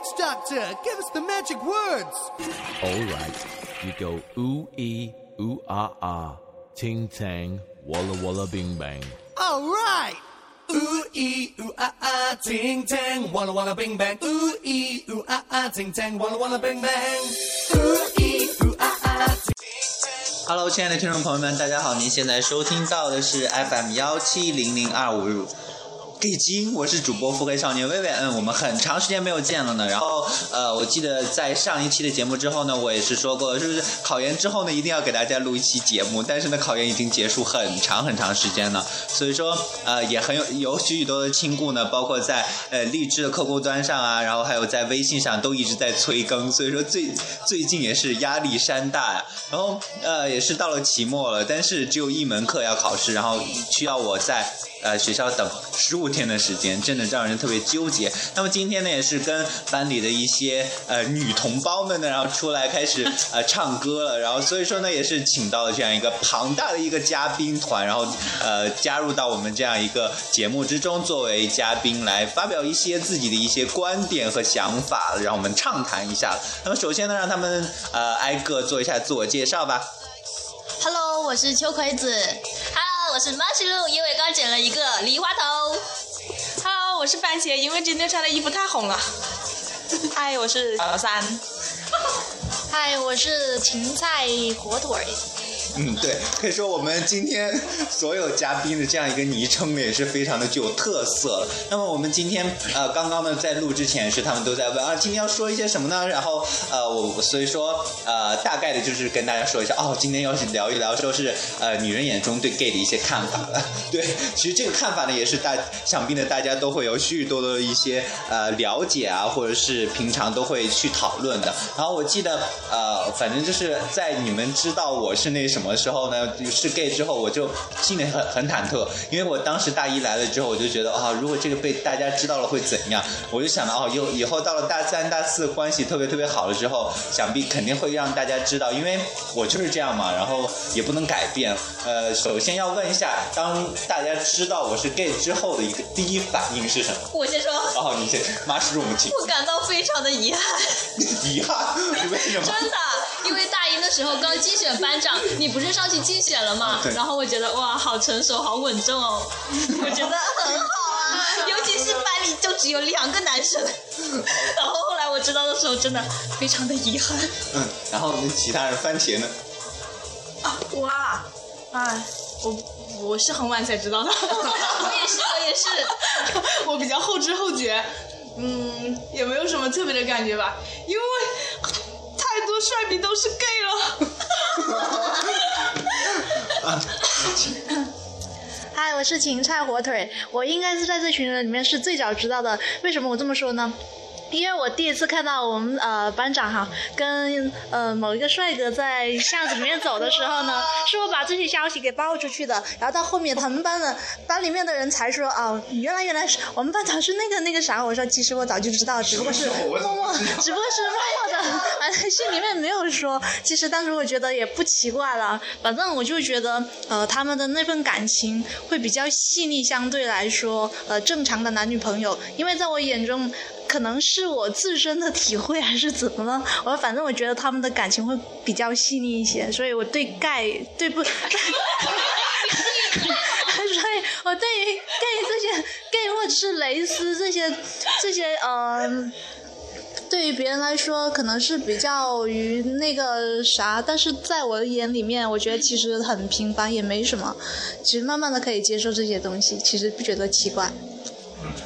witch doctor. Give us the magic words. All right, you go ooh ee ooh ah ah, ting tang, walla walla bing bang. All right. Ooh ee ooh ah ah, ting tang, walla walla bing bang. Ooh ee ooh ah ah, ting tang, walla walla bing bang. Ooh ee ooh ah ah. Hello，亲爱的听众朋友们，大家好！您现在收听到的是 FM 幺七零零二五。 给金，我是主播腹黑少年薇薇。嗯，我们很长时间没有见了呢。然后，呃，我记得在上一期的节目之后呢，我也是说过，是不是考研之后呢，一定要给大家录一期节目？但是呢，考研已经结束很长很长时间了，所以说，呃，也很有有许许多的亲故呢，包括在呃励志的客户端上啊，然后还有在微信上都一直在催更，所以说最最近也是压力山大呀。然后，呃，也是到了期末了，但是只有一门课要考试，然后需要我在。呃，学校等十五天的时间，真的让人特别纠结。那么今天呢，也是跟班里的一些呃女同胞们呢，然后出来开始呃唱歌了。然后所以说呢，也是请到了这样一个庞大的一个嘉宾团，然后呃加入到我们这样一个节目之中，作为嘉宾来发表一些自己的一些观点和想法，让我们畅谈一下。那么首先呢，让他们呃挨个做一下自我介绍吧。Hello，我是秋葵子。Hello，我是 Mushroom，因为刚剪了一个梨花头。我是番茄，因为今天穿的衣服太红了。嗨，我是小三。嗨，我是芹菜火腿。嗯，对，可以说我们今天 所有嘉宾的这样一个昵称呢，也是非常的具有特色。那么我们今天呃，刚刚呢在录之前是他们都在问啊，今天要说一些什么呢？然后呃，我所以说呃，大概的就是跟大家说一下哦，今天要是聊一聊，说是呃女人眼中对 gay 的一些看法了。对，其实这个看法呢，也是大想必呢大家都会有许许多多的一些呃了解啊，或者是平常都会去讨论的。然后我记得呃，反正就是在你们知道我是那什么。什么时候呢？是 gay 之后，我就心里很很忐忑，因为我当时大一来了之后，我就觉得啊，如果这个被大家知道了会怎样？我就想到哦，又以后到了大三、大四，关系特别特别好了之后，想必肯定会让大家知道，因为我就是这样嘛，然后也不能改变。呃，首先要问一下，当大家知道我是 gay 之后的一个第一反应是什么？我先说。哦，你先，马师母请。我感到非常的遗憾。遗憾？为什么？真的，因为大一的时候刚竞选班长，你。不是上去竞选了吗？然后我觉得哇，好成熟，好稳重哦，我觉得很好啊。尤其是班里就只有两个男生，然后后来我知道的时候，真的非常的遗憾。嗯，然后那其他人番茄呢？啊，我啊，哎，我我是很晚才知道的。我也是，我也是，我比较后知后觉，嗯，也没有什么特别的感觉吧，因为帅比都是 gay 了。嗨，我是芹菜火腿，我应该是在这群人里面是最早知道的。为什么我这么说呢？因为我第一次看到我们呃班长哈跟呃某一个帅哥在巷子里面走的时候呢，是我把这些消息给爆出去的。然后到后面他们班的班里面的人才说哦，原来原来是我们班长是那个那个啥。我说其实我早就知道，只不过是 默默，只不过是默默的，啊心里面没有说。其实当时我觉得也不奇怪了，反正我就觉得呃他们的那份感情会比较细腻，相对来说呃正常的男女朋友，因为在我眼中。可能是我自身的体会还是怎么了？我反正我觉得他们的感情会比较细腻一些，所以我对盖对不，所以我对于 gay 这些 gay 或者是蕾丝这些这些呃，对于别人来说可能是比较于那个啥，但是在我的眼里面，我觉得其实很平凡，也没什么。其实慢慢的可以接受这些东西，其实不觉得奇怪。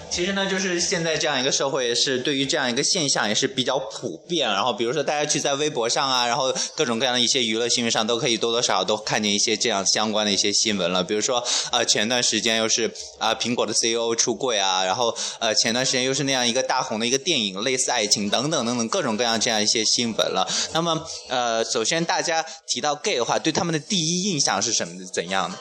其实呢，就是现在这样一个社会，是对于这样一个现象也是比较普遍。然后比如说大家去在微博上啊，然后各种各样的一些娱乐新闻上，都可以多多少少都看见一些这样相关的一些新闻了。比如说呃，前段时间又是啊苹果的 CEO 出柜啊，然后呃前段时间又是那样一个大红的一个电影，类似爱情等等等等各种各样这样一些新闻了。那么呃，首先大家提到 gay 的话，对他们的第一印象是什么怎样的？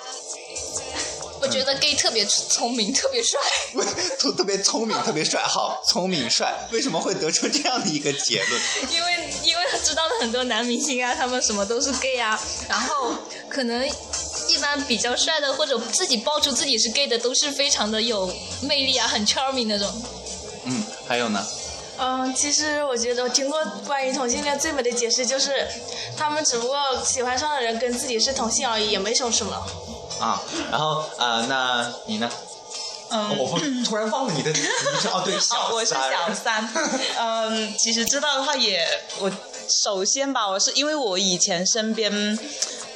我觉得 gay 特别聪明，特别帅。特特别聪明，特别帅，好，聪明帅，为什么会得出这样的一个结论？因为因为知道的很多男明星啊，他们什么都是 gay 啊，然后可能一般比较帅的或者自己爆出自己是 gay 的，都是非常的有魅力啊，很 charming 那种。嗯，还有呢？嗯，其实我觉得我听过关于同性恋最美的解释就是，他们只不过喜欢上的人跟自己是同性而已，也没说什么。啊，然后呃，那你呢？嗯，我 突然忘了你的名字哦，对，小哦，我是小三。嗯，其实知道的话也，我首先吧，我是因为我以前身边，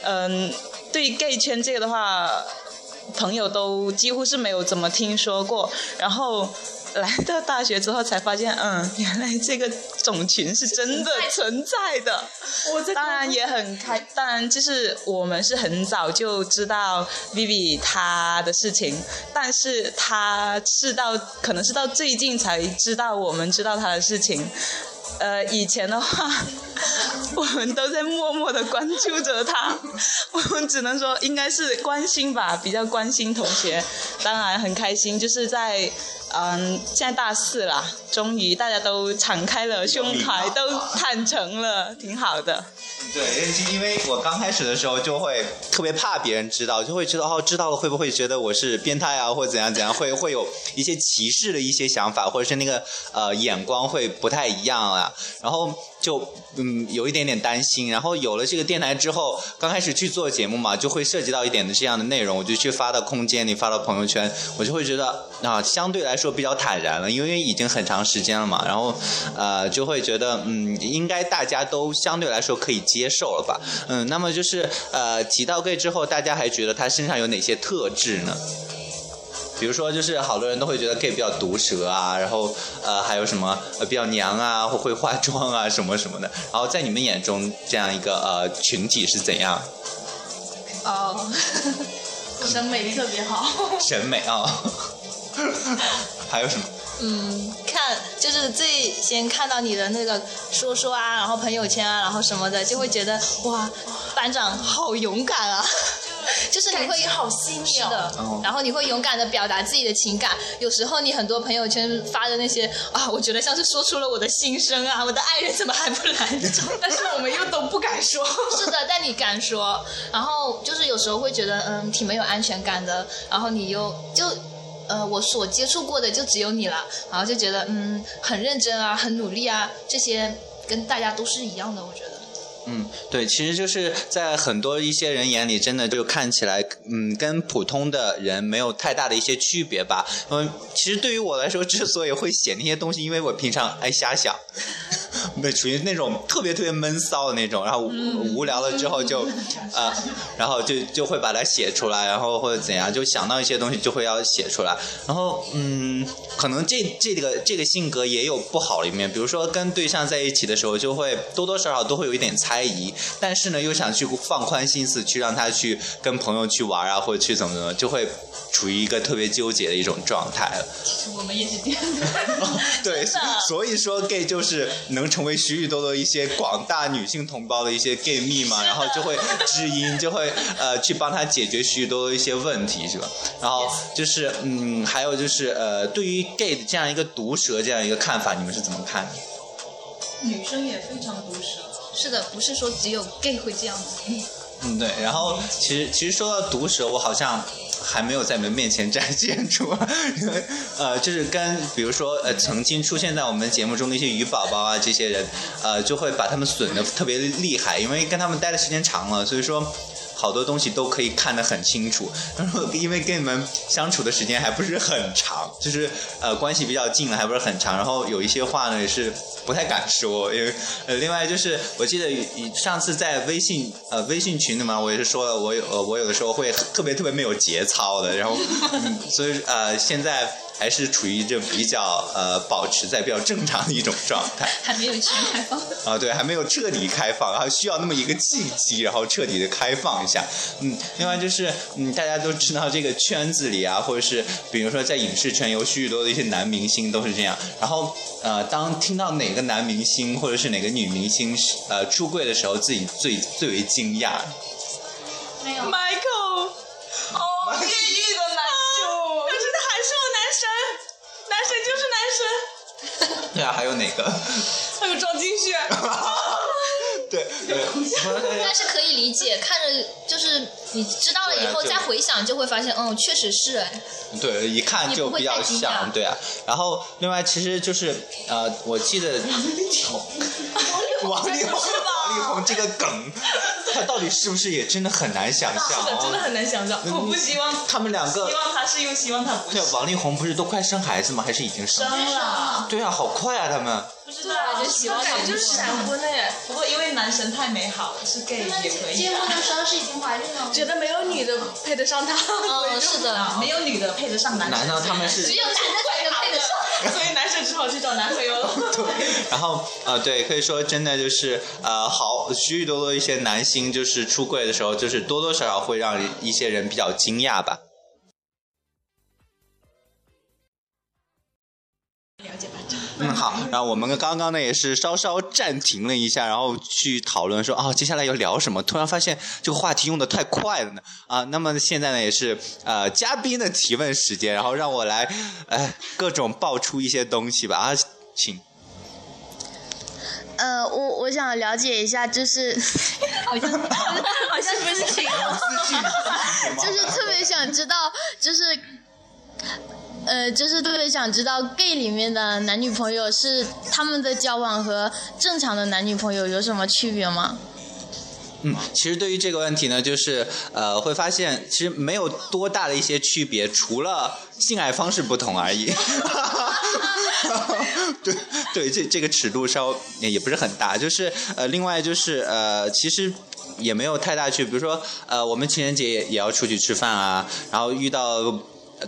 嗯，对 gay 圈这个的话，朋友都几乎是没有怎么听说过，然后。来到大学之后才发现，嗯，原来这个种群是真的存在的。我当然也很开，当然就是我们是很早就知道 Vivi 她的事情，但是她是到可能是到最近才知道我们知道她的事情。呃，以前的话，我们都在默默的关注着他，我们只能说应该是关心吧，比较关心同学。当然很开心，就是在嗯，现在大四了，终于大家都敞开了胸怀，都坦诚了，挺好的。对，因为我刚开始的时候就会特别怕别人知道，就会知道哦，知道了会不会觉得我是变态啊，或者怎样怎样，会会有一些歧视的一些想法，或者是那个呃眼光会不太一样啊，然后就嗯有一点点担心。然后有了这个电台之后，刚开始去做节目嘛，就会涉及到一点的这样的内容，我就去发到空间里，发到朋友圈，我就会觉得啊，相对来说比较坦然了，因为已经很长时间了嘛，然后呃就会觉得嗯，应该大家都相对来说可以接受了吧，嗯，那么就是呃提到 gay 之后，大家还觉得他身上有哪些特质呢？比如说，就是好多人都会觉得 gay 比较毒舌啊，然后呃还有什么呃比较娘啊，或会化妆啊什么什么的。然后在你们眼中，这样一个呃群体是怎样？哦，审美力特别好。审美啊，还有什么？嗯，看就是最先看到你的那个说说啊，然后朋友圈啊，然后什么的，就会觉得哇，班长好勇敢啊！就是你会好细腻哦是的哦，然后你会勇敢的表达自己的情感。有时候你很多朋友圈发的那些啊，我觉得像是说出了我的心声啊，我的爱人怎么还不来这种。但是我们又都不敢说。是的，但你敢说，然后就是有时候会觉得嗯挺没有安全感的，然后你又就呃我所接触过的就只有你了，然后就觉得嗯很认真啊，很努力啊，这些跟大家都是一样的，我觉得。嗯，对，其实就是在很多一些人眼里，真的就看起来，嗯，跟普通的人没有太大的一些区别吧。嗯，其实对于我来说，之所以会写那些东西，因为我平常爱瞎想，对，属于那种特别特别闷骚的那种，然后无无聊了之后就，呃，然后就就会把它写出来，然后或者怎样，就想到一些东西就会要写出来。然后，嗯，可能这这个这个性格也有不好的一面，比如说跟对象在一起的时候，就会多多少少都会有一点猜疑，但是呢，又想去放宽心思，去让他去跟朋友去玩啊，或者去怎么怎么，就会处于一个特别纠结的一种状态其实。我们也是这样的。对，所以说 gay 就是能成为许许多多一些广大女性同胞的一些 gay 蜜嘛，然后就会知音，就会呃去帮他解决许许多多一些问题，是吧？然后就是嗯，还有就是呃，对于 gay 的这样一个毒舌这样一个看法，你们是怎么看的？女生也非常毒舌。是的，不是说只有 gay 会这样子。嗯，对。然后其实其实说到毒舌，我好像还没有在你们面前展现出，因 为呃，就是跟比如说呃，曾经出现在我们节目中的一些鱼宝宝啊，这些人，呃，就会把他们损的特别厉害，因为跟他们待的时间长了，所以说。好多东西都可以看得很清楚，然 后因为跟你们相处的时间还不是很长，就是呃关系比较近了，还不是很长，然后有一些话呢也是不太敢说，因为呃另外就是我记得上次在微信呃微信群里嘛，我也是说了，我有呃我有的时候会特别特别没有节操的，然后、所以呃现在。还是处于这比较呃保持在比较正常的一种状态，还没有全开放。啊，对，还没有彻底开放，然后需要那么一个契机，然后彻底的开放一下。嗯，另外就是嗯，大家都知道这个圈子里啊，或者是比如说在影视圈有许许多的一些男明星都是这样，然后呃，当听到哪个男明星或者是哪个女明星呃出柜的时候，自己最最为惊讶。没有。Michael，哦，地狱的男主，可是他还是我男神，男神对啊，还有哪个？还有张金轩，对对，但是可以理解，看着就是你知道了以后再回想，就会发现，嗯，确实是哎。对，一看就比较像，对啊。然后另外其实就是呃，我记得 王力宏，王力宏这个梗，他到底是不是也真的很难想象？是的，真的很难想象。我不希望，他们两个希望他是又希望他不是对，王力宏不是都快生孩子吗？还是已经生了？生了，对啊，好快啊，他们。不知道，就希望他就是闪婚的耶。不过因为男神太美好了，是 gay 也可以结啊。婚的时候是已经怀孕了吗？觉得没有女的配得上他，嗯，是的，没有女的配得上男神，难道他们是只有男的配得上。好去找男朋友了。对然后呃，对，可以说真的就是呃，好许许多多一些男星就是出柜的时候，就是多多少少会让一些人比较惊讶吧。嗯，好，然后我们刚刚呢也是稍稍暂停了一下，然后去讨论说啊、接下来要聊什么？突然发现这个话题用的太快了呢。啊，那么现在呢也是呃嘉宾的提问时间，然后让我来呃各种爆出一些东西吧。啊，请。呃，我我想了解一下，就是 好像好像不是情 就是特别想知道，就是呃，就是特别想知道 gay 里面的男女朋友是他们的交往和正常的男女朋友有什么区别吗？嗯，其实对于这个问题呢，就是呃，会发现其实没有多大的一些区别，除了性爱方式不同而已。对对，这这个尺度稍也也不是很大，就是呃，另外就是呃，其实。也没有太大区别，比如说，呃，我们情人节也也要出去吃饭啊，然后遇到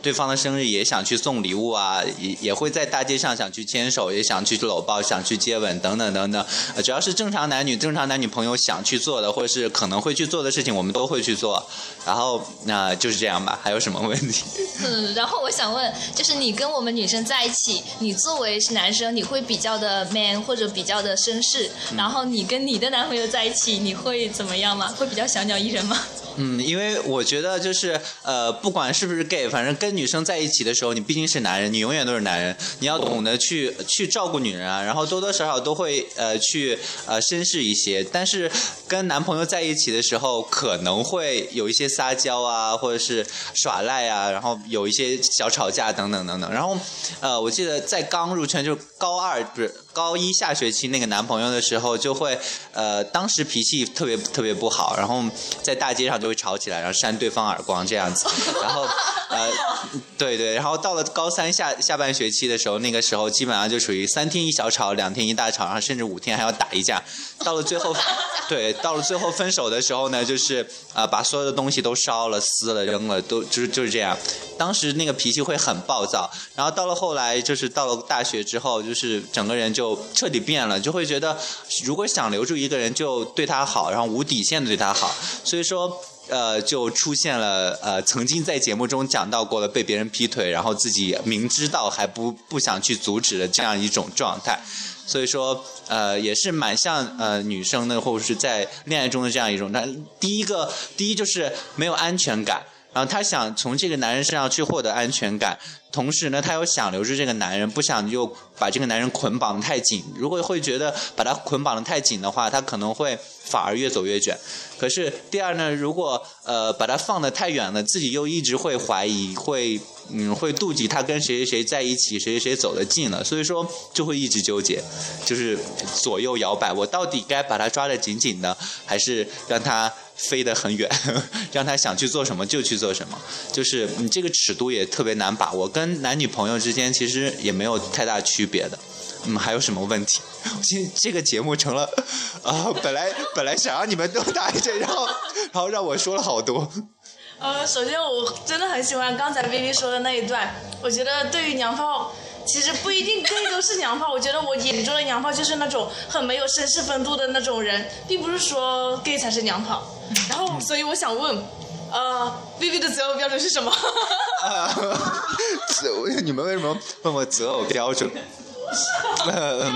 对方的生日也想去送礼物啊，也也会在大街上想去牵手，也想去搂抱，想去接吻等等等等。呃，只要是正常男女、正常男女朋友想去做的，或者是可能会去做的事情，我们都会去做。然后那、就是这样吧，还有什么问题？嗯，然后我想问，就是你跟我们女生在一起，你作为是男生，你会比较的 man 或者比较的绅士，然后你跟你的男朋友在一起，你会怎么样吗？会比较小鸟依人吗？嗯，因为我觉得就是呃，不管是不是 gay，反正跟女生在一起的时候，你毕竟是男人，你永远都是男人，你要懂得去去照顾女人啊，然后多多少少都会呃去呃绅士一些。但是跟男朋友在一起的时候，可能会有一些撒娇啊，或者是耍赖啊，然后有一些小吵架等等等等。然后呃，我记得在刚入圈，就是高二不是高一下学期那个男朋友的时候，就会呃当时脾气特别特别不好，然后在大街上就会吵起来，然后扇对方耳光这样子。然后呃，对对，然后到了高三下下半学期的时候，那个时候基本上就属于三天一小吵，两天一大吵，然后甚至五天还要打一架。到了最后，对，到了最后分手的时候呢，就是啊、呃把所有的东西都烧了、撕了、扔了，都就是就是这样。当时那个脾气会很暴躁，然后到了后来，就是到了大学之后，就是整个人就就彻底变了，就会觉得如果想留住一个人，就对他好，然后无底线的对他好。所以说。呃，就出现了呃，曾经在节目中讲到过的被别人劈腿，然后自己明知道还不不想去阻止的这样一种状态，所以说呃，也是蛮像呃女生的，或者是在恋爱中的这样一种。但第一个，第一就是没有安全感，然后她想从这个男人身上去获得安全感，同时呢，她又想留住这个男人，不想又把这个男人捆绑得太紧。如果会觉得把他捆绑得太紧的话，他可能会反而越走越远。可是第二呢，如果呃把他放得太远了，自己又一直会怀疑，会嗯会妒忌他跟谁谁谁在一起，谁谁谁走得近了，所以说就会一直纠结，就是左右摇摆，我到底该把他抓得紧紧的，还是让他飞得很远，让他想去做什么就去做什么，就是你这个尺度也特别难把握，跟男女朋友之间其实也没有太大区别的。嗯，还有什么问题？今这个节目成了 啊、本来本来想让你们都答一句，然后然后让我说了好多。呃，首先我真的很喜欢刚才 B B 说的那一段，我觉得对于娘炮。其实不一定 gay 都是娘炮，我觉得我眼中的娘炮就是那种很没有绅士风度的那种人，并不是说 gay 才是娘炮。然后，所以我想问，呃，B B 的择偶标准是什么？啊，择你们为什么问我择偶标准？呃，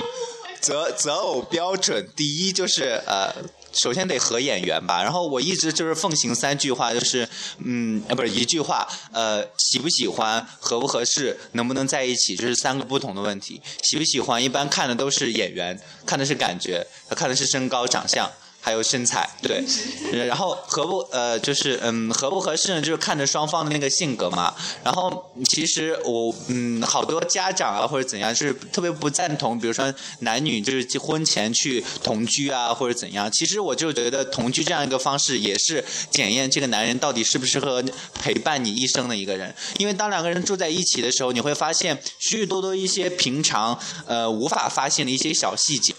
择择偶标准第一就是呃首先得合眼缘吧。然后我一直就是奉行三句话，就是嗯，啊，不是一句话，呃，喜不喜欢，合不合适，能不能在一起，这是三个不同的问题。喜不喜欢，一般看的都是眼缘，看的是感觉，看的是身高长相。还有身材，对，然后合不呃就是嗯合不合适呢？就是看着双方的那个性格嘛。然后其实我嗯好多家长啊或者怎样是特别不赞同，比如说男女就是婚前去同居啊或者怎样。其实我就觉得同居这样一个方式也是检验这个男人到底适不适合陪伴你一生的一个人。因为当两个人住在一起的时候，你会发现许许多多一些平常呃无法发现的一些小细节。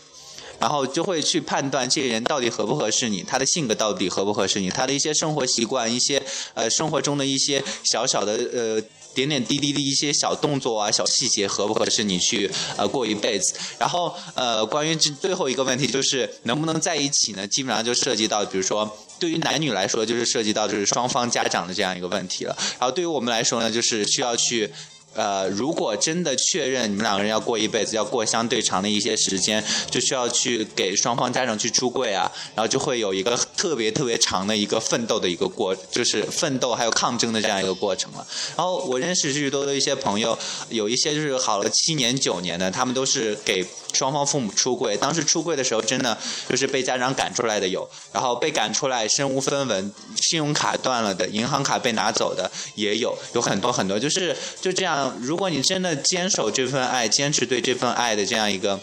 然后就会去判断这个人到底合不合适你，他的性格到底合不合适你，他的一些生活习惯，一些呃生活中的一些小小的呃点点滴滴的一些小动作啊、小细节合不合适你去呃过一辈子。然后呃关于这最后一个问题就是能不能在一起呢？基本上就涉及到，比如说对于男女来说，就是涉及到就是双方家长的这样一个问题了。然后对于我们来说呢，就是需要去。呃，如果真的确认你们两个人要过一辈子，要过相对长的一些时间，就需要去给双方家长去出柜啊，然后就会有一个特别特别长的一个奋斗的一个过，就是奋斗还有抗争的这样一个过程了。然后我认识许多的一些朋友，有一些就是好了七年九年的，他们都是给。双方父母出柜，当时出柜的时候，真的就是被家长赶出来的有，然后被赶出来身无分文，信用卡断了的，银行卡被拿走的也有，有很多很多，就是就这样。如果你真的坚守这份爱，坚持对这份爱的这样一个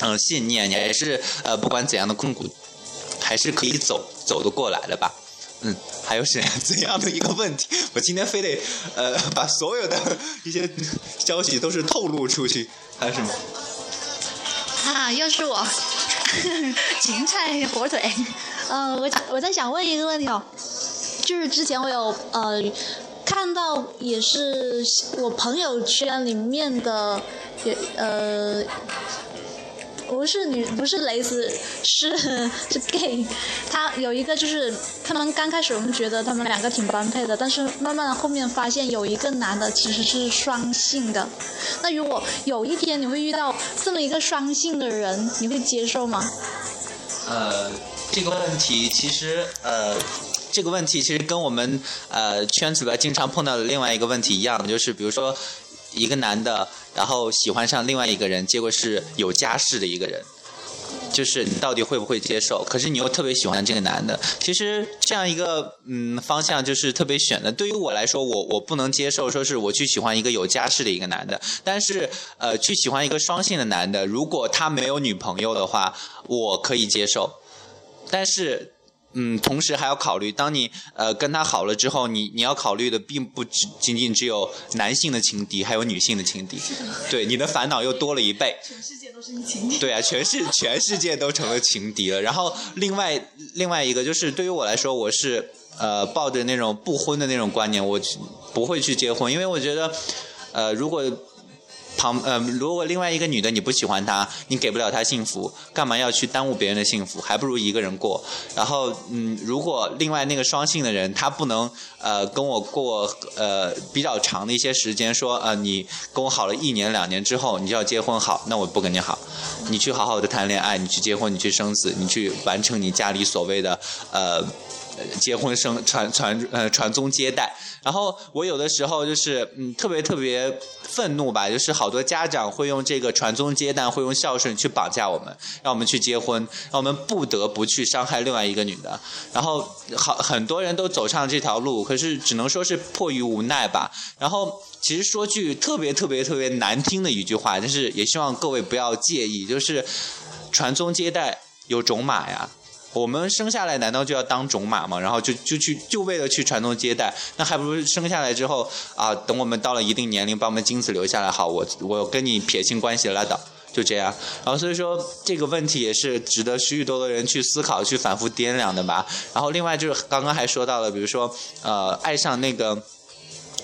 嗯信念，你还是呃不管怎样的困苦，还是可以走走得过来的吧。嗯，还有怎怎样的一个问题？我今天非得呃把所有的一些消息都是透露出去，还是什么？啊，又是我，芹菜火腿。嗯，我我在想问一个问题哦，就是之前我有呃看到，也是我朋友圈里面的，也呃。不是女，不是蕾丝，是是 gay。他有一个就是，他们刚开始我们觉得他们两个挺般配的，但是慢慢的后面发现有一个男的其实是双性的。那如果有一天你会遇到这么一个双性的人，你会接受吗？呃，这个问题其实呃，这个问题其实跟我们呃圈子里经常碰到的另外一个问题一样，就是比如说。一个男的，然后喜欢上另外一个人，结果是有家室的一个人，就是你到底会不会接受？可是你又特别喜欢这个男的，其实这样一个嗯方向就是特别选的。对于我来说，我我不能接受说是我去喜欢一个有家室的一个男的，但是呃去喜欢一个双性的男的，如果他没有女朋友的话，我可以接受，但是。嗯，同时还要考虑，当你呃跟他好了之后，你你要考虑的并不只仅仅只有男性的情敌，还有女性的情敌，对，你的烦恼又多了一倍。全世界都是你情敌。对啊，全世 全世界都成了情敌了。然后另外另外一个就是，对于我来说，我是呃抱着那种不婚的那种观念，我不会去结婚，因为我觉得呃如果。旁呃，如果另外一个女的你不喜欢她，你给不了她幸福，干嘛要去耽误别人的幸福？还不如一个人过。然后嗯，如果另外那个双性的人他不能呃跟我过呃比较长的一些时间，说呃你跟我好了一年两年之后你就要结婚好，那我不跟你好。你去好好的谈恋爱，你去结婚，你去生子，你去完成你家里所谓的呃。结婚生传传呃传宗接代，然后我有的时候就是嗯特别特别愤怒吧，就是好多家长会用这个传宗接代，会用孝顺去绑架我们，让我们去结婚，让我们不得不去伤害另外一个女的，然后好很多人都走上这条路，可是只能说是迫于无奈吧。然后其实说句特别特别特别难听的一句话，就是也希望各位不要介意，就是传宗接代有种马呀。我们生下来难道就要当种马吗？然后就就去就为了去传宗接代，那还不如生下来之后啊，等我们到了一定年龄，把我们精子留下来，好，我我跟你撇清关系拉倒，就这样。然后所以说这个问题也是值得许许多多人去思考、去反复掂量的吧。然后另外就是刚刚还说到了，比如说呃，爱上那个。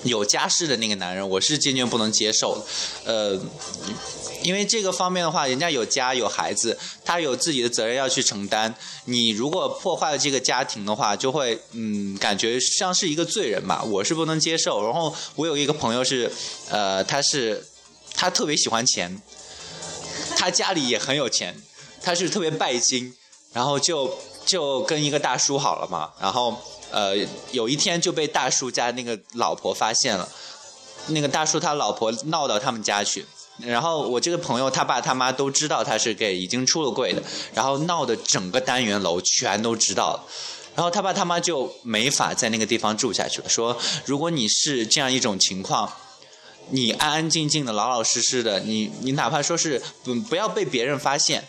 有家室的那个男人，我是坚决不能接受的，呃，因为这个方面的话，人家有家有孩子，他有自己的责任要去承担。你如果破坏了这个家庭的话，就会嗯，感觉像是一个罪人吧，我是不能接受。然后我有一个朋友是，呃，他是他特别喜欢钱，他家里也很有钱，他是特别拜金，然后就就跟一个大叔好了嘛，然后呃有一天就被大叔家那个老婆发现了，那个大叔他老婆闹到他们家去。然后我这个朋友他爸他妈都知道他是给已经出了柜的，然后闹的整个单元楼全都知道了。然后他爸他妈就没法在那个地方住下去了，说如果你是这样一种情况，你安安静静的、老老实实的，你你哪怕说是不不要被别人发现，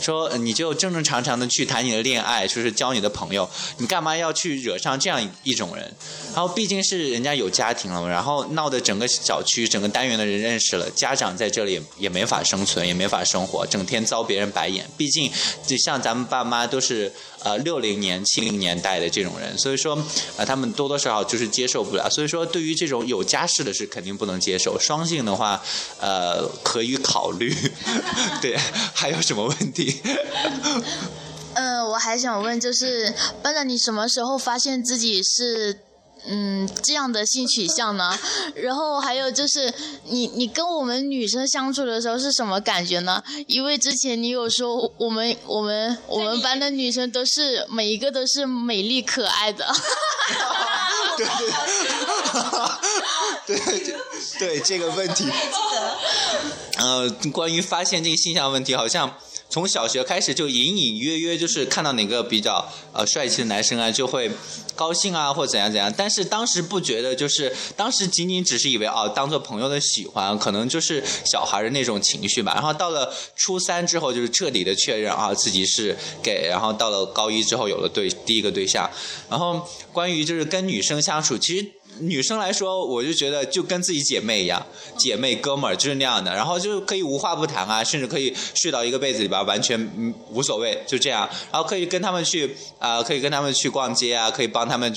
说你就正正常常的去谈你的恋爱，就是交你的朋友，你干嘛要去惹上这样一种人？然后毕竟是人家有家庭了，然后闹得整个小区、整个单元的人认识了，家长在这里也没法生存，也没法生活，整天遭别人白眼。毕竟就像咱们爸妈都是呃六零年、七零年代的这种人，所以说呃他们多多少少就是接受不了。所以说对于这种有家室的是肯定不能接受，双性的话呃可以考虑。对，还有什么问题？呃，我还想问，就是班长，你什么时候发现自己是嗯这样的性取向呢？然后还有就是，你你跟我们女生相处的时候是什么感觉呢？因为之前你有说我们我们我们班的女生都是每一个都是美丽可爱的。对对对对对这个问题，呃，关于发现这个现象问题，好像从小学开始就隐隐约约就是看到哪个比较呃帅气的男生啊，就会高兴啊或怎样怎样，但是当时不觉得，就是当时仅仅只是以为哦当做朋友的喜欢，可能就是小孩的那种情绪吧。然后到了初三之后，就是彻底的确认啊自己是给然后到了高一之后有了对第一个对象，然后关于就是跟女生相处，其实。女生来说，我就觉得就跟自己姐妹一样，姐妹哥们儿就是那样的，然后就可以无话不谈啊，甚至可以睡到一个被子里边，完全无所谓，就这样。然后可以跟他们去啊、可以跟他们去逛街啊，可以帮他们，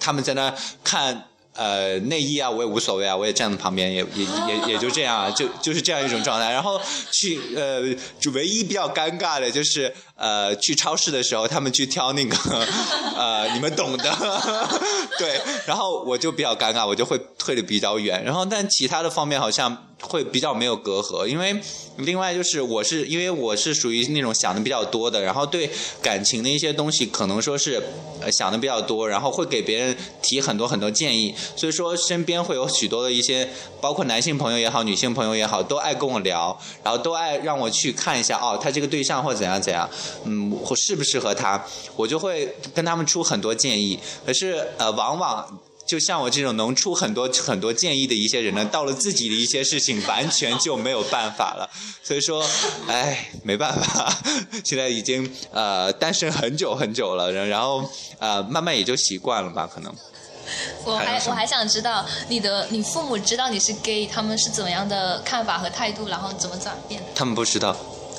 他们在那看。呃，内衣啊，我也无所谓啊，我也站在旁边，也也也也就这样啊，就就是这样一种状态。然后去呃，就唯一比较尴尬的就是呃，去超市的时候，他们去挑那个 呃，你们懂的，对。然后我就比较尴尬，我就会退的比较远。然后但其他的方面好像会比较没有隔阂，因为另外就是我是因为我是属于那种想的比较多的，然后对感情的一些东西可能说是呃想的比较多，然后会给别人提很多很多建议，所以说身边会有许多的一些，包括男性朋友也好，女性朋友也好，都爱跟我聊，然后都爱让我去看一下哦，他这个对象或怎样怎样，嗯，或适不适合他，我就会跟他们出很多建议，可是呃，往往。就像我这种能出很多很多建议的一些人呢，到了自己的一些事情，完全就没有办法了。所以说，哎，没办法，现在已经呃单身很久很久了，然然后呃慢慢也就习惯了吧，可能。我还我还想知道你的你父母知道你是 gay，他们是怎么样的看法和态度，然后怎么转变的？他们不知道。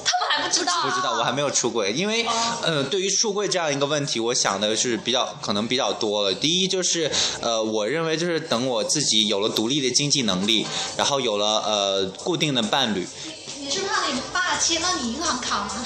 他们还不知道、啊，不知道，我还没有出柜，因为呃，对于出柜这样一个问题，我想的是比较可能比较多了。第一就是呃，我认为就是等我自己有了独立的经济能力，然后有了呃固定的伴侣，你是怕你爸切到你银行卡吗？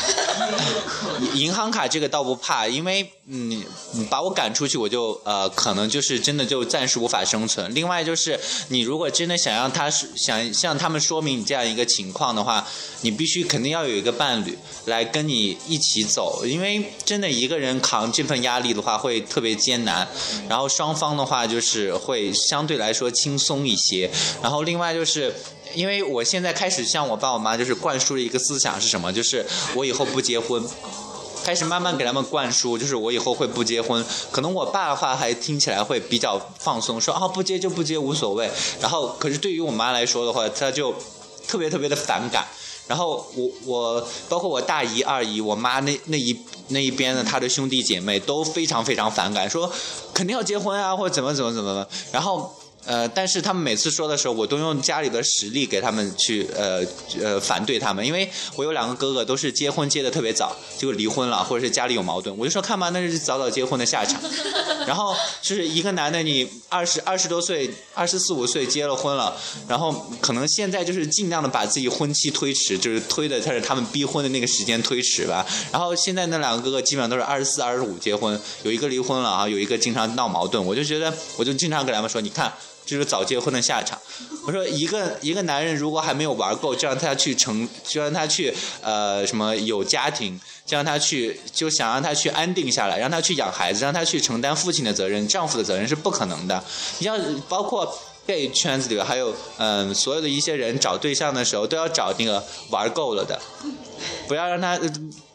银行卡这个倒不怕，因为嗯，把我赶出去，我就呃，可能就是真的就暂时无法生存。另外就是，你如果真的想让他是想向他们说明你这样一个情况的话，你必须肯定要有一个伴侣来跟你一起走，因为真的一个人扛这份压力的话会特别艰难。然后双方的话就是会相对来说轻松一些。然后另外就是。因为我现在开始向我爸我妈就是灌输了一个思想是什么？就是我以后不结婚。开始慢慢给他们灌输，就是我以后会不结婚。可能我爸的话还听起来会比较放松，说啊不结就不结无所谓。然后可是对于我妈来说的话，她就特别特别的反感。然后我我包括我大姨二姨，我妈那那一那一边的她的兄弟姐妹都非常非常反感，说肯定要结婚啊，或者怎么怎么怎么的。然后。呃，但是他们每次说的时候，我都用家里的实力给他们去呃呃反对他们，因为我有两个哥哥都是结婚结的特别早，结果离婚了，或者是家里有矛盾，我就说看吧，那是早早结婚的下场。然后就是一个男的，你二十二十多岁，二十四五岁结了婚了，然后可能现在就是尽量的把自己婚期推迟，就是推的他是他们逼婚的那个时间推迟吧。然后现在那两个哥哥基本上都是二十四、二十五结婚，有一个离婚了啊，有一个经常闹矛盾，我就觉得我就经常给他们说，你看。就是早结婚的下场，我说一个一个男人如果还没有玩够，就让他去成，就让他去呃什么有家庭，就让他去就想让他去安定下来，让他去养孩子，让他去承担父亲的责任、丈夫的责任是不可能的。你像包括在圈子里边还有嗯、所有的一些人找对象的时候都要找那个玩够了的，不要让他。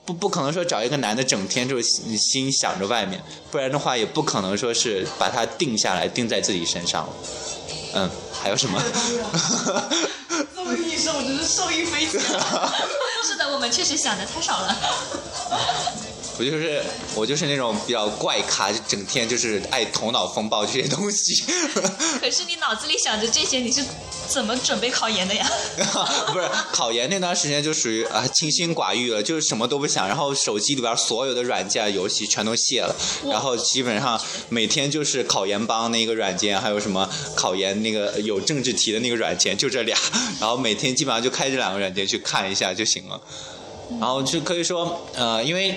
不不可能说找一个男的整天就是心心想着外面，不然的话也不可能说是把他定下来定在自己身上了。嗯，还有什么？这么一说，我真是受益匪浅。是的，我们确实想的太少了。我就是我就是那种比较怪咖，就整天就是爱头脑风暴这些东西。可是你脑子里想着这些，你是怎么准备考研的呀？不是考研那段时间就属于啊清心寡欲了，就是什么都不想，然后手机里边所有的软件游戏全都卸了，然后基本上每天就是考研帮那个软件，还有什么考研那个有政治题的那个软件，就这俩，然后每天基本上就开这两个软件去看一下就行了，然后就可以说呃因为。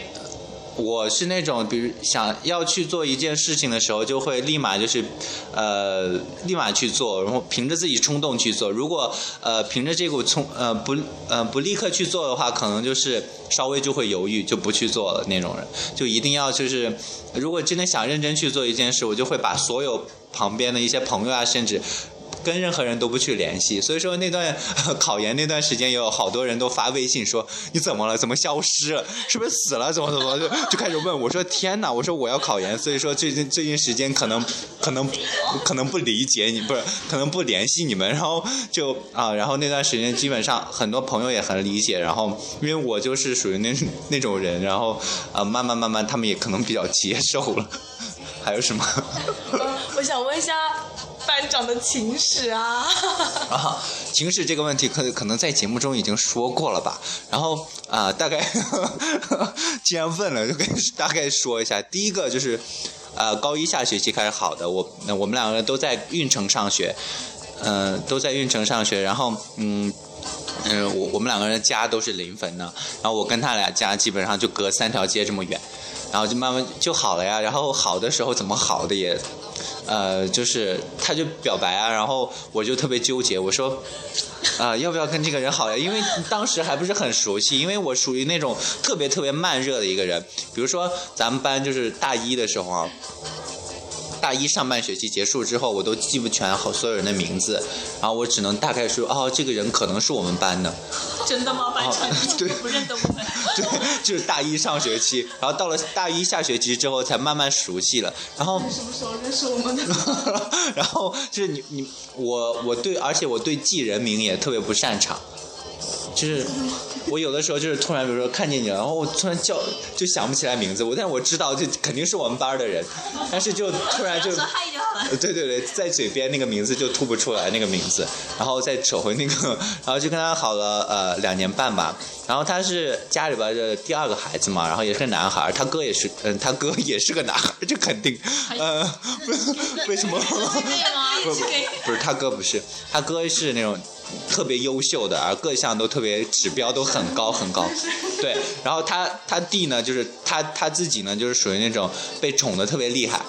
我是那种，比如想要去做一件事情的时候，就会立马就是，呃，立马去做，然后凭着自己冲动去做。如果呃凭着这股冲呃不呃不立刻去做的话，可能就是稍微就会犹豫，就不去做了那种人。就一定要就是，如果真的想认真去做一件事，我就会把所有旁边的一些朋友啊，甚至。跟任何人都不去联系，所以说那段 考研那段时间，有好多人都发微信说你怎么了？怎么消失了？是不是死了？怎么怎么就就开始问我说天哪！我说我要考研，所以说最近最近时间可能可能可能不理解你，不是可能不联系你们，然后就啊，然后那段时间基本上很多朋友也很理解，然后因为我就是属于那 那种人，然后啊慢慢慢慢他们也可能比较接受了。还有什么？我想问一下班长的情史啊。啊，情史这个问题可可能在节目中已经说过了吧？然后啊、大概 既然问了，就跟大概说一下。第一个就是，呃，高一下学期开始好的，我我们两个人都在运城上学，嗯、都在运城上学，然后嗯。嗯，我我们两个人家都是临汾的，然后我跟他俩家基本上就隔三条街这么远，然后就慢慢就好了呀。然后好的时候怎么好的也，呃，就是他就表白啊，然后我就特别纠结，我说，啊、要不要跟这个人好呀？因为当时还不是很熟悉，因为我属于那种特别特别慢热的一个人。比如说咱们班就是大一的时候啊，大一上半学期结束之后，我都记不全好所有人的名字，然后我只能大概说，哦，这个人可能是我们班的。真的吗，班长？哦对不认得我们？对，就是大一上学期，然后到了大一下学期之后，才慢慢熟悉了。然后，什么时候认识我们的？然后就是你你我我对，而且我对记人名也特别不擅长，就是我有的时候就是突然，比如说看见你了，然后我突然叫就想不起来名字，我但是我知道就肯定是我们班的人，但是就突然就对对对，在嘴边那个名字就吐不出来那个名字，然后再扯回那个，然后就跟他好了呃两年半吧。然后他是家里边的第二个孩子嘛，然后也是个男孩，他哥也是，嗯、他哥也是个男孩，这肯定，呃，不 为什么？不不不是他哥不是，他哥是那种特别优秀的，而各项都特别指标都很高很高。对，然后他他弟呢，就是他他自己呢，就是属于那种被宠的特别厉害。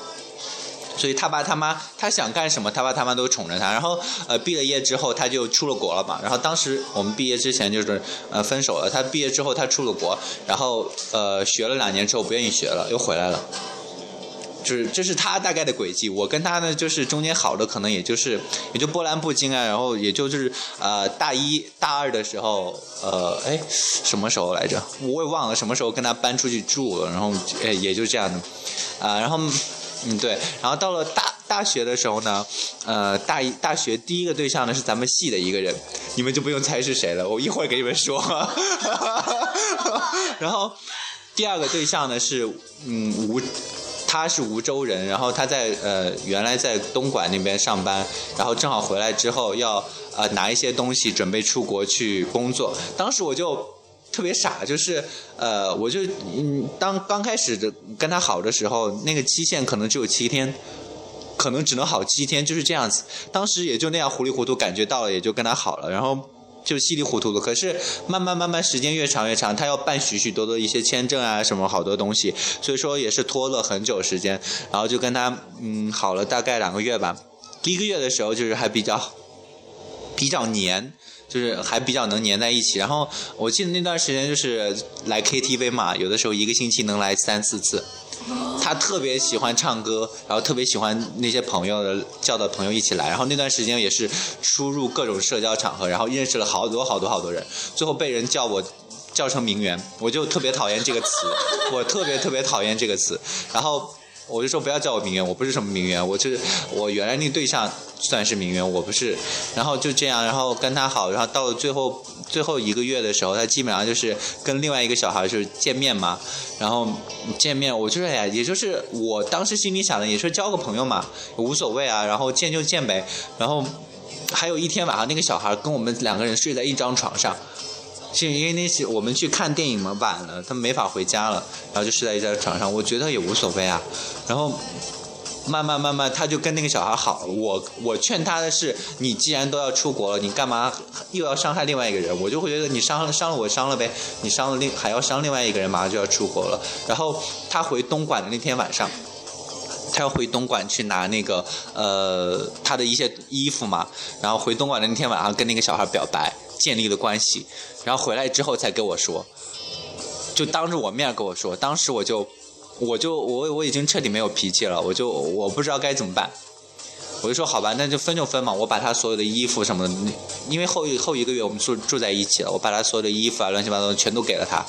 所以他爸他妈他想干什么，他爸他妈都宠着他。然后呃，毕了业之后他就出了国了嘛。然后当时我们毕业之前就是呃分手了。他毕业之后他出了国，然后呃学了两年之后不愿意学了，又回来了。就是这是他大概的轨迹，我跟他呢就是中间好的可能也就是也就波澜不惊啊，然后也就是呃大一大二的时候，呃哎什么时候来着？我也忘了什么时候跟他搬出去住了，然后哎也就这样的，啊、然后嗯对，然后到了大大学的时候呢，呃大一大学第一个对象呢是咱们系的一个人，你们就不用猜是谁了，我一会儿给你们说，然后第二个对象呢是嗯吴。他是梧州人，然后他在呃原来在东莞那边上班，然后正好回来之后要呃拿一些东西准备出国去工作。当时我就特别傻，就是呃我就嗯当刚开始的跟他好的时候，那个期限可能只有七天。可能只能好七天，就是这样子。当时也就那样糊里糊涂感觉到了，也就跟他好了，然后就稀里糊涂的。可是慢慢慢慢时间越长越长，他要办许许多多一些签证啊什么好多东西，所以说也是拖了很久时间。然后就跟他嗯好了大概两个月吧。第一个月的时候就是还比较比较黏，就是还比较能黏在一起。然后我记得那段时间就是来 KTV 嘛，有的时候一个星期能来三四次。他特别喜欢唱歌，然后特别喜欢那些朋友的叫的朋友一起来。然后那段时间也是出入各种社交场合，然后认识了好多好多好多人，最后被人叫我叫成名媛，我就特别讨厌这个词，我特别特别讨厌这个词。然后我就说不要叫我名媛，我不是什么名媛，我就是我原来那对象算是名媛，我不是。然后就这样，然后跟他好，然后到了最后最后一个月的时候，他基本上就是跟另外一个小孩就是见面嘛，然后见面我就是哎呀，也就是我当时心里想的也是交个朋友嘛，无所谓啊，然后见就见呗。然后还有一天晚上，那个小孩跟我们两个人睡在一张床上。是因为那些我们去看电影嘛晚了，他们没法回家了，然后就睡在一张床上。我觉得也无所谓啊。然后慢慢慢慢，他就跟那个小孩好了。我我劝他的是，你既然都要出国了，你干嘛又要伤害另外一个人？我就会觉得你伤了伤了我伤了呗，你伤了另还要伤另外一个人，马上就要出国了。然后他回东莞的那天晚上。他要回东莞去拿那个呃他的一些衣服嘛，然后回东莞的那天晚上跟那个小孩表白，建立了关系，然后回来之后才跟我说，就当着我面跟我说，当时我就我就我我已经彻底没有脾气了，我就我不知道该怎么办，我就说好吧，那就分就分嘛，我把他所有的衣服什么的，因为后一后一个月我们住住在一起了，我把他所有的衣服啊乱七八糟全都给了他。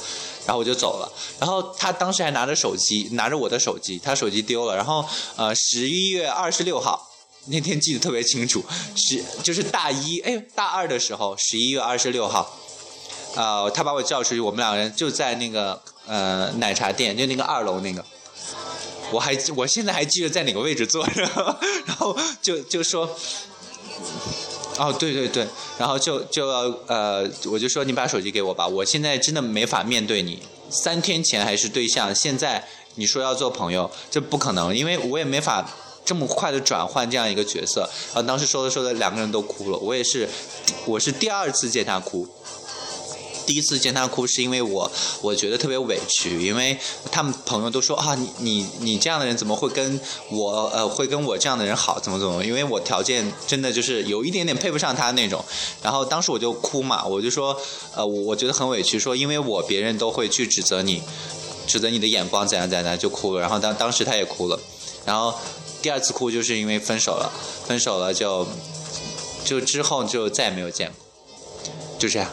然后我就走了，然后他当时还拿着手机，拿着我的手机，他手机丢了。然后呃，十一月二十六号那天记得特别清楚，是就是大一哎大二的时候，十一月二十六号，呃，他把我叫出去，我们两个人就在那个呃奶茶店，就那个二楼那个，我还我现在还记得在哪个位置坐着，然后就就说。哦，对对对，然后就就要呃，我就说你把手机给我吧，我现在真的没法面对你。三天前还是对象，现在你说要做朋友，这不可能，因为我也没法这么快的转换这样一个角色。然后当时说着说着，两个人都哭了，我也是，我是第二次见他哭。第一次见他哭是因为我，我觉得特别委屈，因为他们朋友都说啊，你你你这样的人怎么会跟我呃会跟我这样的人好，怎么怎么？因为我条件真的就是有一点点配不上他那种。然后当时我就哭嘛，我就说呃我觉得很委屈，说因为我别人都会去指责你，指责你的眼光怎样怎样，就哭了。然后当当时他也哭了，然后第二次哭就是因为分手了，分手了就就之后就再也没有见过，就这样。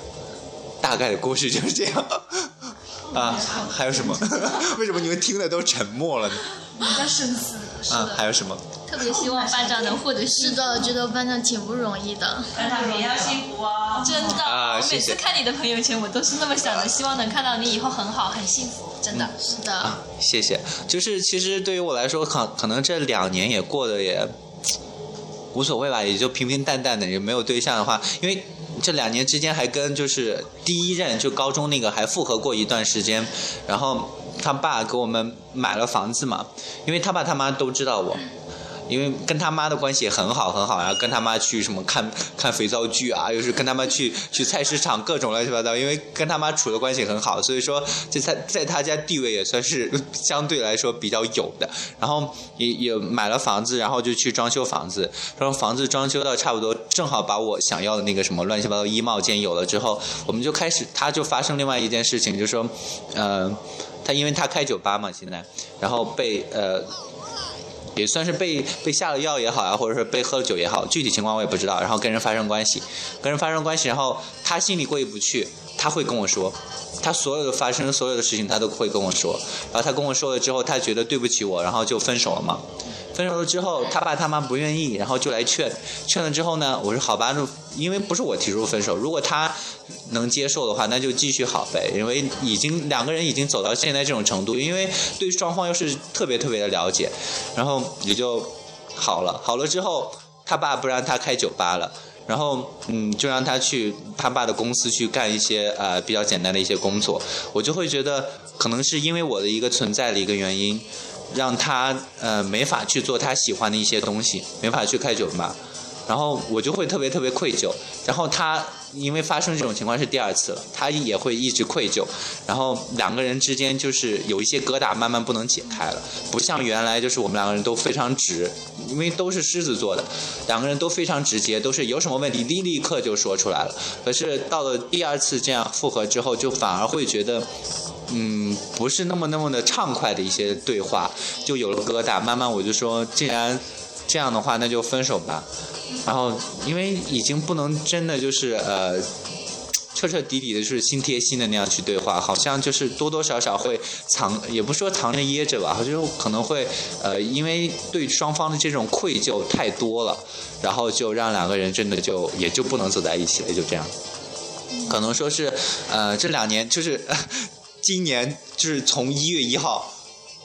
大概的故事就是这样 啊，还有什么？为什么你们听的都沉默了呢？我在深思。啊，还有什么？特别希望班长能获得是的，觉得班长挺不容易的。班长也要辛苦哦。真的，我每次看你的朋友圈，我都是那么想的，希望能看到你以后很好，很幸福。真的是的。啊，谢谢。就是其实对于我来说，可可能这两年也过得也无所谓吧，也就平平淡淡的，也没有对象的话，因为。这两年之间还跟就是第一任就高中那个还复合过一段时间，然后他爸给我们买了房子嘛，因为他爸他妈都知道我。因为跟他妈的关系也很好很好，然后跟他妈去什么看看肥皂剧啊，又是跟他妈去去菜市场各种乱七八糟。因为跟他妈处的关系很好，所以说在在在他家地位也算是 相对来说比较有的。然后也也买了房子，然后就去装修房子。然后房子装修到差不多，正好把我想要的那个什么乱七八糟衣帽间有了之后，我们就开始，他就发生另外一件事情，就是说，呃，他因为他开酒吧嘛，现在，然后被呃。也算是被被下了药也好啊，或者是被喝了酒也好，具体情况我也不知道。然后跟人发生关系，跟人发生关系，然后他心里过意不去，他会跟我说，他所有的发生所有的事情他都会跟我说。然后他跟我说了之后，他觉得对不起我，然后就分手了嘛。分手了之后，他爸他妈不愿意，然后就来劝，劝了之后呢，我说好吧，因为不是我提出分手，如果他能接受的话，那就继续好呗，因为已经两个人已经走到现在这种程度，因为对双方又是特别特别的了解，然后也就好了。好了之后，他爸不让他开酒吧了，然后嗯，就让他去他爸的公司去干一些呃比较简单的一些工作，我就会觉得可能是因为我的一个存在的一个原因。让他呃没法去做他喜欢的一些东西，没法去开酒吧，然后我就会特别特别愧疚。然后他因为发生这种情况是第二次了，他也会一直愧疚。然后两个人之间就是有一些疙瘩，慢慢不能解开了。不像原来就是我们两个人都非常直，因为都是狮子座的，两个人都非常直接，都是有什么问题立立刻就说出来了。可是到了第二次这样复合之后，就反而会觉得。嗯，不是那么那么的畅快的一些对话，就有了疙瘩。慢慢我就说，既然这样的话，那就分手吧。然后，因为已经不能真的就是呃，彻彻底底的就是心贴心的那样去对话，好像就是多多少少会藏，也不说藏着掖着吧，就可能会呃，因为对双方的这种愧疚太多了，然后就让两个人真的就也就不能走在一起了，就这样。可能说是呃，这两年就是。今年就是从一月一号，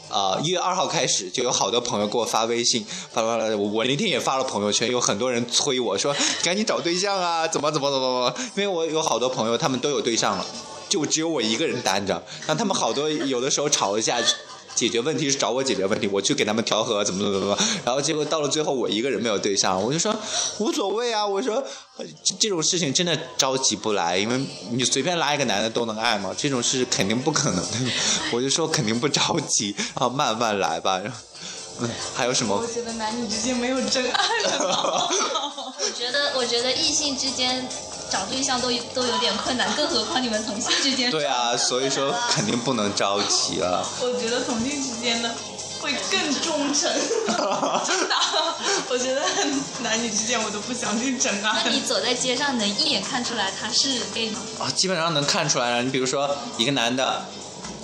啊一月二号开始，就有好多朋友给我发微信，发发发。我那天也发了朋友圈，有很多人催我说赶紧找对象啊，怎么怎么怎么怎么？因为我有好多朋友，他们都有对象了，就只有我一个人单着。那他们好多有的时候吵一下。解决问题是找我解决问题，我去给他们调和，怎么怎么怎么，然后结果到了最后我一个人没有对象，我就说无所谓啊，我说这种事情真的着急不来，因为你随便拉一个男的都能爱嘛？这种事肯定不可能的，我就说肯定不着急，然后，慢慢来吧。嗯，还有什么？我觉得男女之间没有真爱了。我觉得，我觉得异性之间。找对象都都有点困难，更何况你们同性之间。对啊，所以说 肯定不能着急啊。我觉得同性之间的会更忠诚，真的。我觉得男女之间我都不相信真爱。那你走在街上能一眼看出来他是 gay 吗？啊，基本上能看出来了。你比如说一个男的。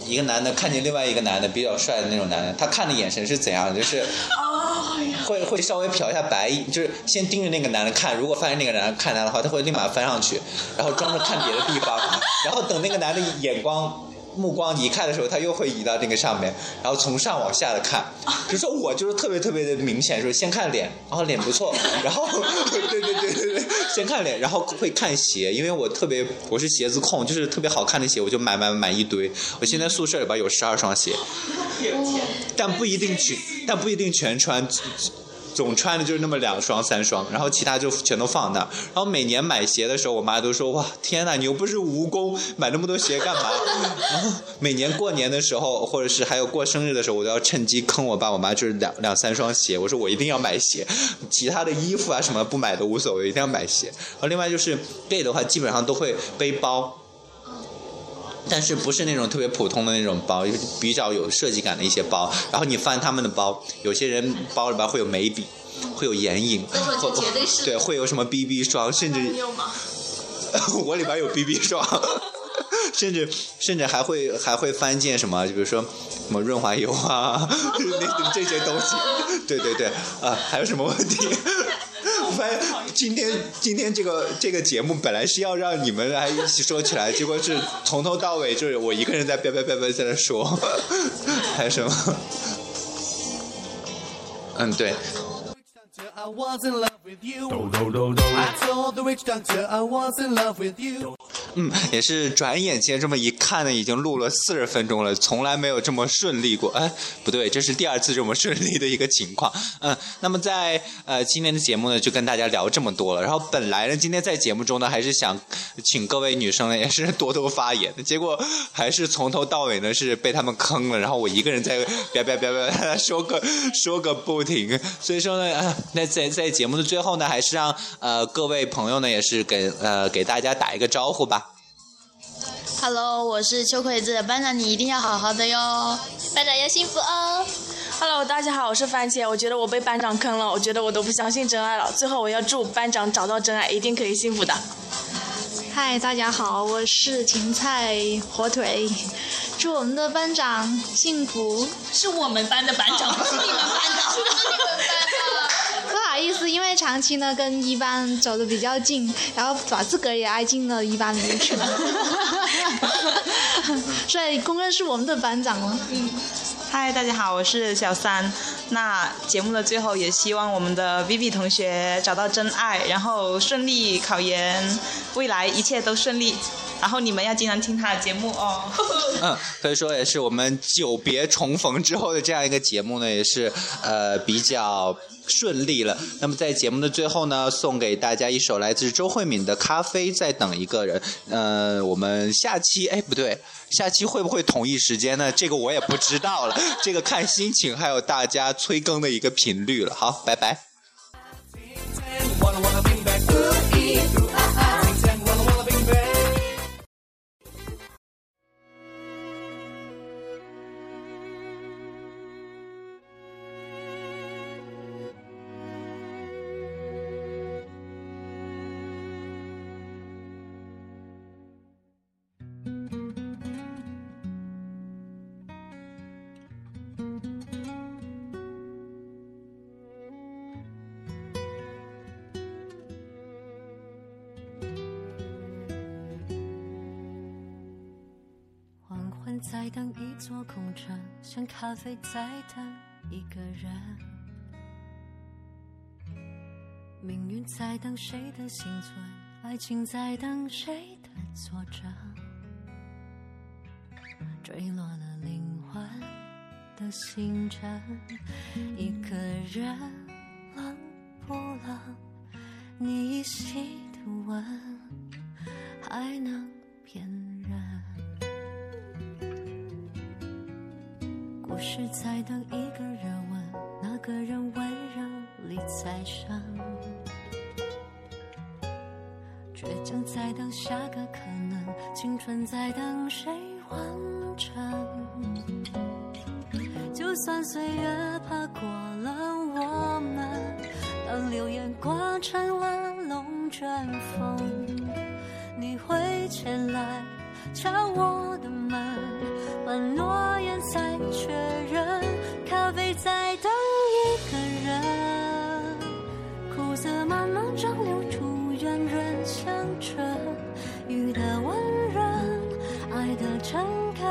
一个男的看见另外一个男的比较帅的那种男的，他看的眼神是怎样的？就是会会稍微瞟一下白眼，就是先盯着那个男的看。如果发现那个男的看他的话，他会立马翻上去，然后装着看别的地方，然后等那个男的眼光。目光移开的时候，他又会移到那个上面，然后从上往下的看。比如说我就是特别特别的明显，说先看脸，然后脸不错，然后 对对对对对，先看脸，然后会看鞋，因为我特别我是鞋子控，就是特别好看的鞋我就买买买一堆。我现在宿舍里边有十二双鞋，但不一定全，但不一定全穿。总穿的就是那么两双三双，然后其他就全都放那。然后每年买鞋的时候，我妈都说：“哇，天哪，你又不是蜈蚣，买那么多鞋干嘛？” 然后每年过年的时候，或者是还有过生日的时候，我都要趁机坑我爸我妈，就是两两三双鞋。我说我一定要买鞋，其他的衣服啊什么不买都无所谓，一定要买鞋。然后另外就是背的话，基本上都会背包。但是不是那种特别普通的那种包，比较有设计感的一些包。然后你翻他们的包，有些人包里边会有眉笔，会有眼影，对，会有什么 BB 霜，甚至 我里边有 BB 霜，甚至甚至还会还会翻见什么，就比如说什么润滑油啊，那这些东西。对对对，啊，还有什么问题？我发现今天今天这个这个节目本来是要让你们来一起说起来，结果是从头到尾就是我一个人在叭叭叭叭在那说，还有什么？嗯，对。嗯，也是转眼间这么一看呢，已经录了四十分钟了，从来没有这么顺利过。哎，不对，这是第二次这么顺利的一个情况。嗯，那么在呃今天的节目呢，就跟大家聊这么多了。然后本来呢，今天在节目中呢，还是想请各位女生呢，也是多多发言。结果还是从头到尾呢是被他们坑了，然后我一个人在叭叭叭叭说个说个不停。所以说呢，那在在节目的最后呢，还是让呃各位朋友呢，也是给呃给大家打一个招呼吧。Hello，我是秋葵子班长，你一定要好好的哟，班长要幸福哦。Hello，大家好，我是番茄，我觉得我被班长坑了，我觉得我都不相信真爱了。最后我要祝班长找到真爱，一定可以幸福的。嗨，大家好，我是芹菜火腿，祝我们的班长幸福。是我们班的班长，不是你们班长，是你们班的。意思，因为长期呢跟一班走的比较近，然后把自个儿也挨进了一班里面去了。所以公认是我们的班长了。嗯，嗨，大家好，我是小三。那节目的最后，也希望我们的 Vivi 同学找到真爱，然后顺利考研，未来一切都顺利。然后你们要经常听他的节目哦。嗯，可以说也是我们久别重逢之后的这样一个节目呢，也是呃比较顺利了。那么在节目的最后呢，送给大家一首来自周慧敏的《咖啡在等一个人》。呃，我们下期哎不对，下期会不会同一时间呢？这个我也不知道了，这个看心情，还有大家催更的一个频率了。好，拜拜。咖啡在等一个人。命运在等谁的幸存，爱情在等谁的作证。坠落了灵魂的星辰，一个人冷不冷？你依稀的吻，还能骗是在等一个热吻，那个人温柔里再生。倔强在等下个可能，青春在等谁完成？就算岁月爬过了我们，当流言刮成了龙卷风，你会前来敲我的门，把诺言再确认，咖啡在等一个人，苦涩慢慢蒸馏出圆润香醇，雨的温润，爱的诚恳，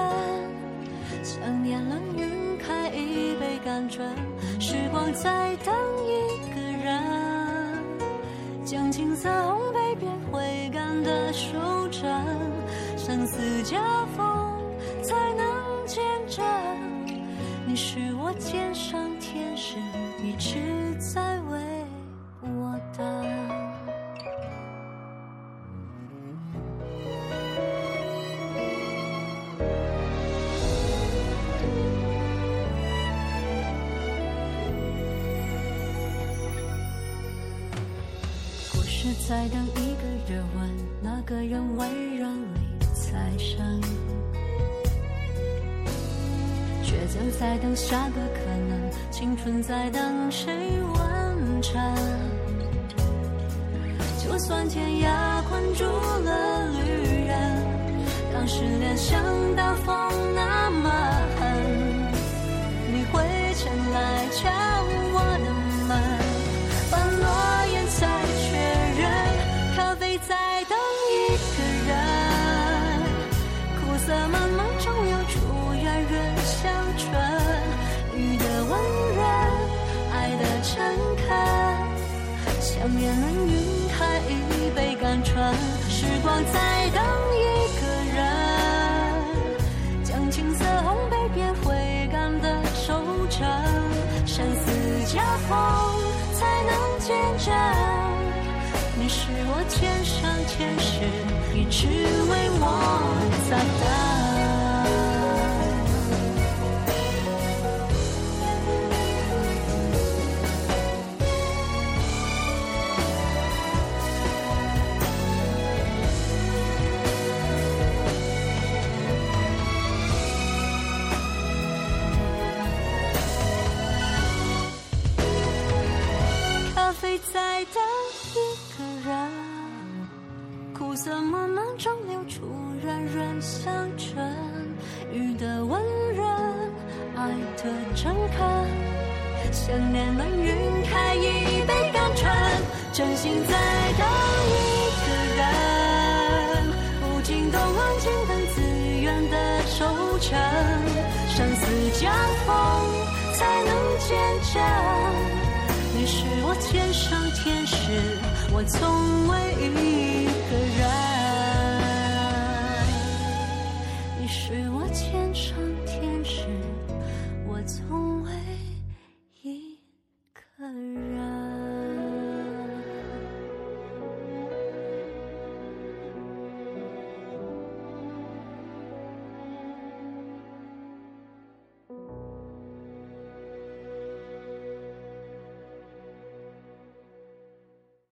想念冷晕开一杯甘醇，时光在等一个人，将青涩烘焙变回甘的收成，生死交锋。才能见证，你是我肩上天使，一直在为我等。故事在等一个热吻，那个人温柔就在等下个可能，青春在等谁完成。就算天涯困住了旅人，当失恋像大风那么想念能晕开一杯甘醇，时光在等一个人，将青涩烘焙变回甘的收成，生死交锋。才能见证，你是我肩上天使，一直为我在等。中流出软软香醇，雨的温润，爱的诚恳，想念能晕开一杯甘醇，真心在等一个人，无尽动安静等自愿的收成，生死交锋才能见证。你是我肩上天使，我从未一个人。